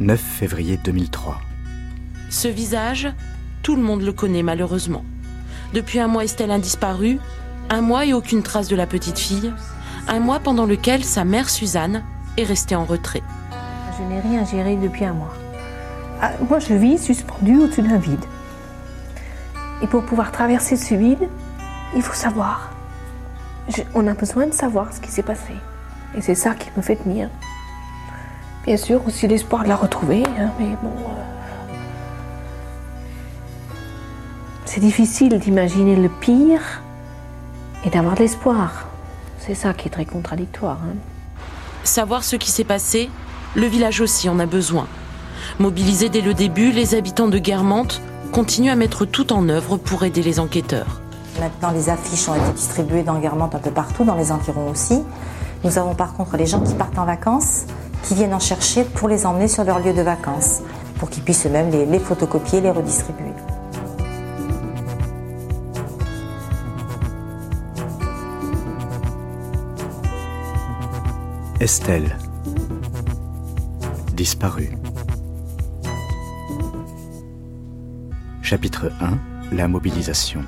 9 février 2003. Ce visage, tout le monde le connaît malheureusement. Depuis un mois, Estelle a disparu, un mois et aucune trace de la petite fille, un mois pendant lequel sa mère Suzanne est restée en retrait. Je n'ai rien géré depuis un mois. Ah, moi, je vis suspendu au-dessus d'un vide. Et pour pouvoir traverser ce vide, il faut savoir. on a besoin de savoir ce qui s'est passé. Et c'est ça qui me fait tenir. Bien sûr, aussi l'espoir de la retrouver, hein, mais bon. Euh, c'est difficile d'imaginer le pire et d'avoir de l'espoir. C'est ça qui est très contradictoire. Hein. Savoir ce qui s'est passé, le village aussi en a besoin. Mobilisés dès le début, les habitants de Guermantes continuent à mettre tout en œuvre pour aider les enquêteurs. Maintenant, les affiches ont été distribuées dans Guermantes un peu partout, dans les environs aussi. Nous avons par contre les gens qui partent en vacances, qui viennent en chercher pour les emmener sur leur lieu de vacances, pour qu'ils puissent eux-mêmes les, les photocopier, les redistribuer. Estelle, disparue. Chapitre 1 La mobilisation.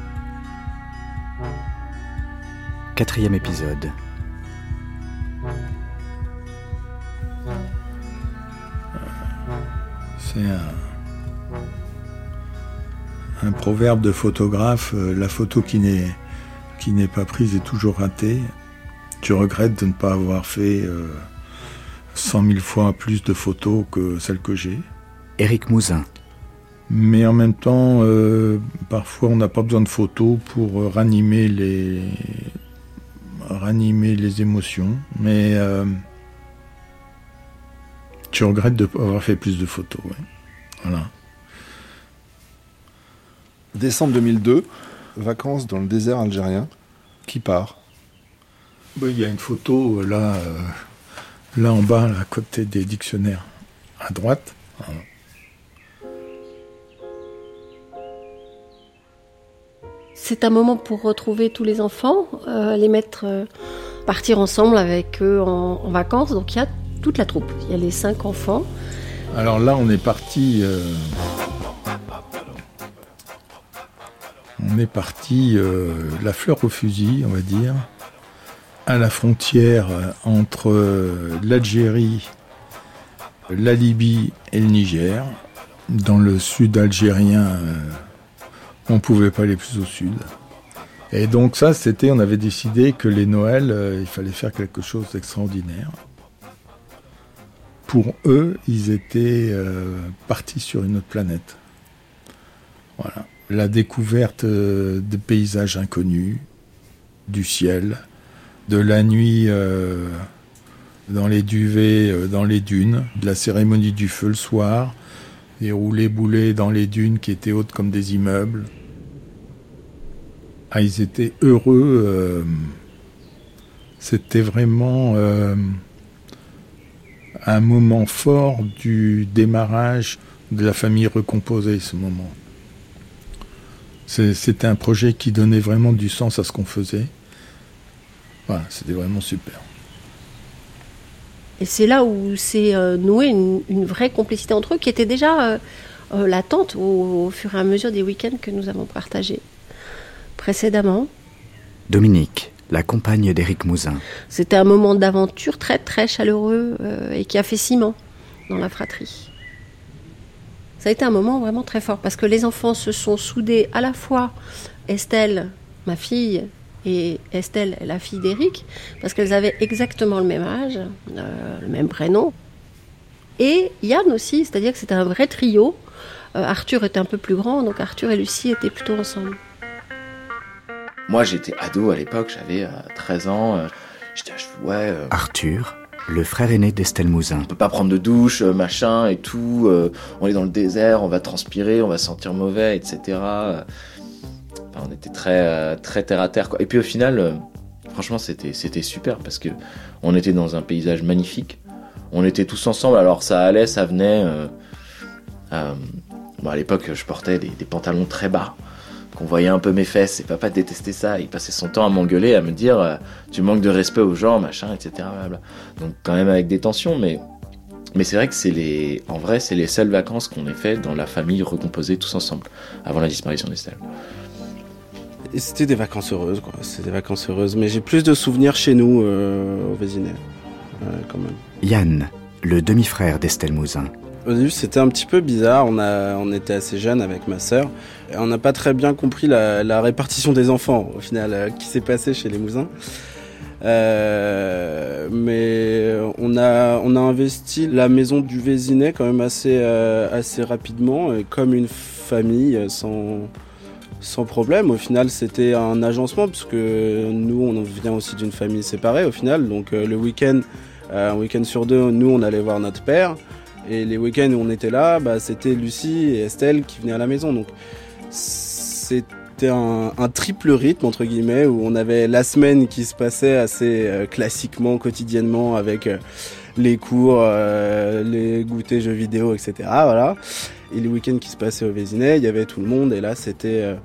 Quatrième épisode. C'est un, proverbe de photographe, euh, la photo qui n'est, qui n'est pas prise est toujours ratée. Tu regrettes de ne pas avoir fait euh, cent mille fois plus de photos que celles que j'ai. Éric Mouzin. Mais en même temps, euh, parfois on n'a pas besoin de photos pour ranimer les, ranimer les émotions. Mais tu regrettes de pas avoir fait plus de photos. Voilà. Décembre 2002, vacances dans le désert algérien. Qui part? Il y a une photo euh, là, euh, là en bas, à côté des dictionnaires, à droite. C'est un moment pour retrouver tous les enfants, euh, les mettre, partir ensemble avec eux en, en vacances. Donc il y a toute la troupe. Il y a les cinq enfants. Alors là, on est parti. Euh, on est parti euh, la fleur au fusil, on va dire, à la frontière euh, entre l'Algérie, la Libye et le Niger. Dans le sud algérien, on ne pouvait pas aller plus au sud. Et donc ça, c'était, on avait décidé que les Noëls, il fallait faire quelque chose d'extraordinaire pour eux, ils étaient euh, partis sur une autre planète. Voilà. La découverte euh, de paysages inconnus, du ciel, de la nuit euh, dans les duvets, dans les dunes, de la cérémonie du feu le soir, des roulés boulets dans les dunes qui étaient hautes comme des immeubles. Ah, ils étaient heureux. C'était vraiment un moment fort du démarrage de la famille recomposée, ce moment. C'était un projet qui donnait vraiment du sens à ce qu'on faisait. Voilà, c'était vraiment super. Et c'est là où s'est euh, nouée une, vraie complicité entre eux qui était déjà euh, euh, latente au, au, fur et à mesure des week-ends que nous avons partagés précédemment. Dominique, la compagne d'Éric Mouzin. C'était un moment d'aventure très très chaleureux euh, et qui a fait ciment dans la fratrie. Ça a été un moment vraiment très fort parce que les enfants se sont soudés à la fois Estelle, ma fille, et Estelle, la fille d'Éric, parce qu'elles avaient exactement le même âge, euh, le même prénom. Et Yann aussi, c'est-à-dire que c'était un vrai trio. Euh, Arthur était un peu plus grand, donc Arthur et Lucie étaient plutôt ensemble. Moi, j'étais ado à l'époque, j'avais 13 euh, ans. Euh, j'étais, ouais. Euh, Arthur, le frère aîné d'Estelle Mouzin. On peut pas prendre de douche, machin et tout. on est dans le désert, on va transpirer, on va sentir mauvais, etc. on était très, très terre à terre. Quoi. Et puis au final, franchement, c'était, c'était super parce que on était dans un paysage magnifique. On était tous ensemble. Alors ça allait, ça venait. à l'époque, je portais des pantalons très bas qu'on voyait un peu mes fesses et papa détestait ça. Il passait son temps à m'engueuler, à me dire euh, tu manques de respect aux gens, machin, etc. Donc quand même avec des tensions, mais Mais c'est vrai que c'est les, en vrai, c'est les seules vacances qu'on ait fait dans la famille recomposée tous ensemble, avant la disparition d'Estelle. C'était des vacances heureuses, quoi. C'était des vacances heureuses. Mais j'ai plus de souvenirs chez nous, euh, au Vésinet, euh, quand même. Yann, le demi-frère d'Estelle Mouzin. Au début, c'était un petit peu bizarre. On, était assez jeunes avec ma sœur. On n'a pas très bien compris la, répartition des enfants, au final, euh, qui s'est passé chez les Mouzins. Euh, mais on a, investi la maison du Vésinet quand même assez, euh, rapidement, et comme une famille, sans, sans problème. Au final, c'était un agencement, parce que nous, on vient aussi d'une famille séparée, au final. Donc le week-end, un week-end sur deux, nous, on allait voir notre père. Et les week-ends où on était là, bah, c'était Lucie et Estelle qui venaient à la maison. Donc c'était un, triple rythme, entre guillemets, où on avait la semaine qui se passait assez euh, classiquement, quotidiennement, avec euh, les cours, euh, les goûters jeux vidéo, etc. Voilà. Et les week-ends qui se passaient au Vésinet, il y avait tout le monde. Et là, c'était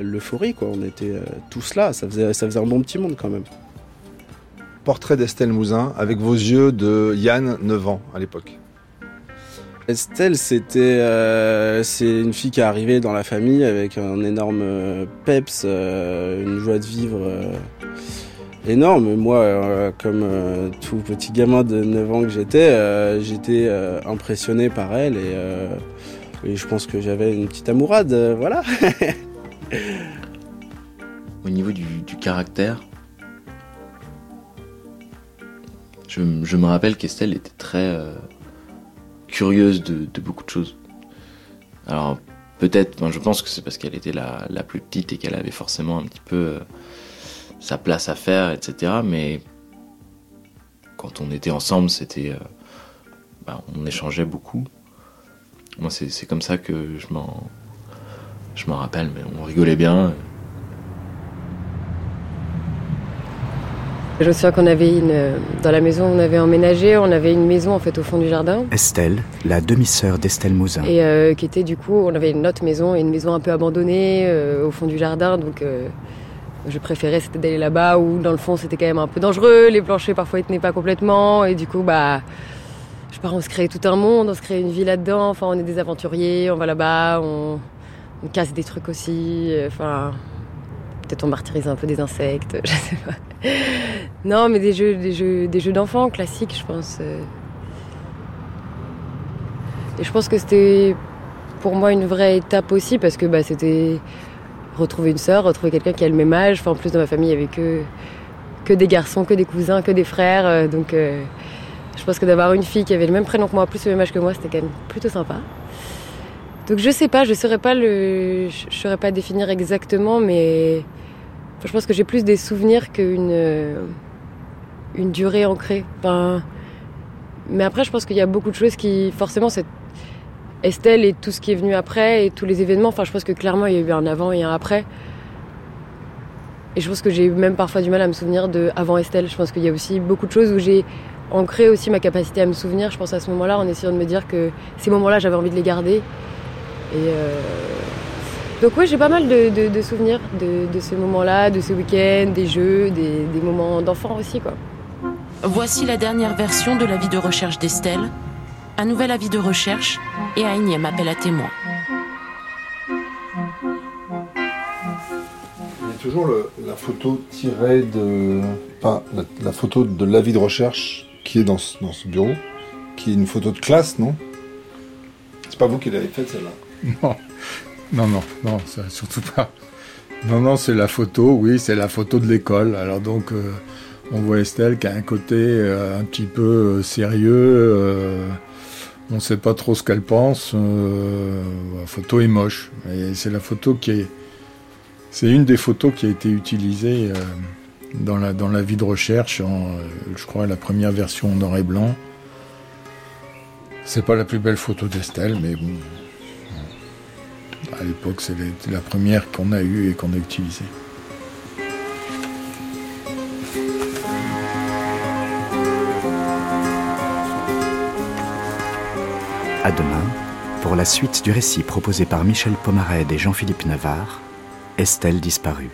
l'euphorie, quoi. On était tous là. Ça faisait, ça faisait un bon petit monde quand même. Portrait d'Estelle Mouzin avec vos yeux de Yann, 9 ans à l'époque. Estelle, c'était euh, c'est une fille qui est arrivée dans la famille avec un énorme euh, peps, euh, une joie de vivre énorme. Moi, comme tout petit gamin de 9 ans que j'étais, j'étais impressionné par elle et, je pense que j'avais une petite amourade, voilà. Au niveau du, caractère, je, me rappelle qu'Estelle était très curieuse de, beaucoup de choses. Alors peut-être, je pense que c'est parce qu'elle était la, plus petite et qu'elle avait forcément un petit peu euh, sa place à faire, etc. Mais quand on était ensemble, c'était, euh, bah, on échangeait beaucoup. Moi, c'est comme ça que je m'en, je m'en rappelle. Mais on rigolait bien. Je me souviens qu'on avait une. Dans la maison où on avait emménagé, on avait une maison en fait au fond du jardin. Estelle, la demi-sœur d'Estelle Mouzin. Et euh, qui était du coup, on avait une autre maison, et une maison un peu abandonnée euh, au fond du jardin. Donc euh, je préférais c'était d'aller là-bas où dans le fond c'était quand même un peu dangereux. Les planchers parfois ils tenaient pas complètement. Et du coup, bah. Je sais pas, on se créait tout un monde, on se créait une vie là-dedans. Enfin, on est des aventuriers, on va là-bas, on, on casse des trucs aussi. euh, Enfin. Peut-être on martyrise un peu des insectes, je sais pas. Non, mais des jeux, des jeux, des jeux d'enfants classiques, je pense. euh. Et je pense que c'était pour moi une vraie étape aussi parce que bah, c'était retrouver une sœur, retrouver quelqu'un qui a le même âge. Enfin, en plus, dans ma famille, il y avait que, que des garçons, que des cousins, que des frères. euh, Donc, euh, je pense que d'avoir une fille qui avait le même prénom que moi, plus le même âge que moi, c'était quand même plutôt sympa. Donc, je sais pas, je saurais pas le, je saurais pas définir exactement, mais Je pense que j'ai plus des souvenirs qu'une euh, une durée ancrée. Enfin, mais après, je pense qu'il y a beaucoup de choses qui, forcément, cette Estelle et tout ce qui est venu après et tous les événements. Enfin, je pense que clairement, il y a eu un avant et un après. Et je pense que j'ai même parfois du mal à me souvenir de avant Estelle. Je pense qu'il y a aussi beaucoup de choses où j'ai ancré aussi ma capacité à me souvenir. Je pense à ce moment-là, en essayant de me dire que ces moments-là, j'avais envie de les garder. Et euh, donc oui, j'ai pas mal de, de- de souvenirs de, de ce moment-là, de ce week-end, des jeux, des, des moments d'enfant aussi, quoi. Voici la dernière version de l'avis de recherche d'Estelle, un nouvel avis de recherche et un énième appel à témoins. Il y a toujours le- la photo tirée de. Enfin, la, la photo de l'avis de recherche qui est dans ce, dans ce bureau, qui est une photo de classe, non? C'est pas vous qui l'avez faite celle-là? Non, non, non, non, ça, surtout pas. Non, non, c'est la photo, oui, c'est la photo de l'école. Alors donc, euh, on voit Estelle qui a un côté euh, un petit peu euh, sérieux. on ne sait pas trop ce qu'elle pense. la photo est moche. C'est la photo qui est... C'est une des photos qui a été utilisée dans, la, dans la vie de recherche, je crois, la première version en noir et blanc. C'est pas la plus belle photo d'Estelle, mais bon, à l'époque, c'est la- première qu'on a eue et qu'on a utilisée. À demain, pour la suite du récit proposé par Michel Pomarède et Jean-Philippe Navarre, Estelle disparue.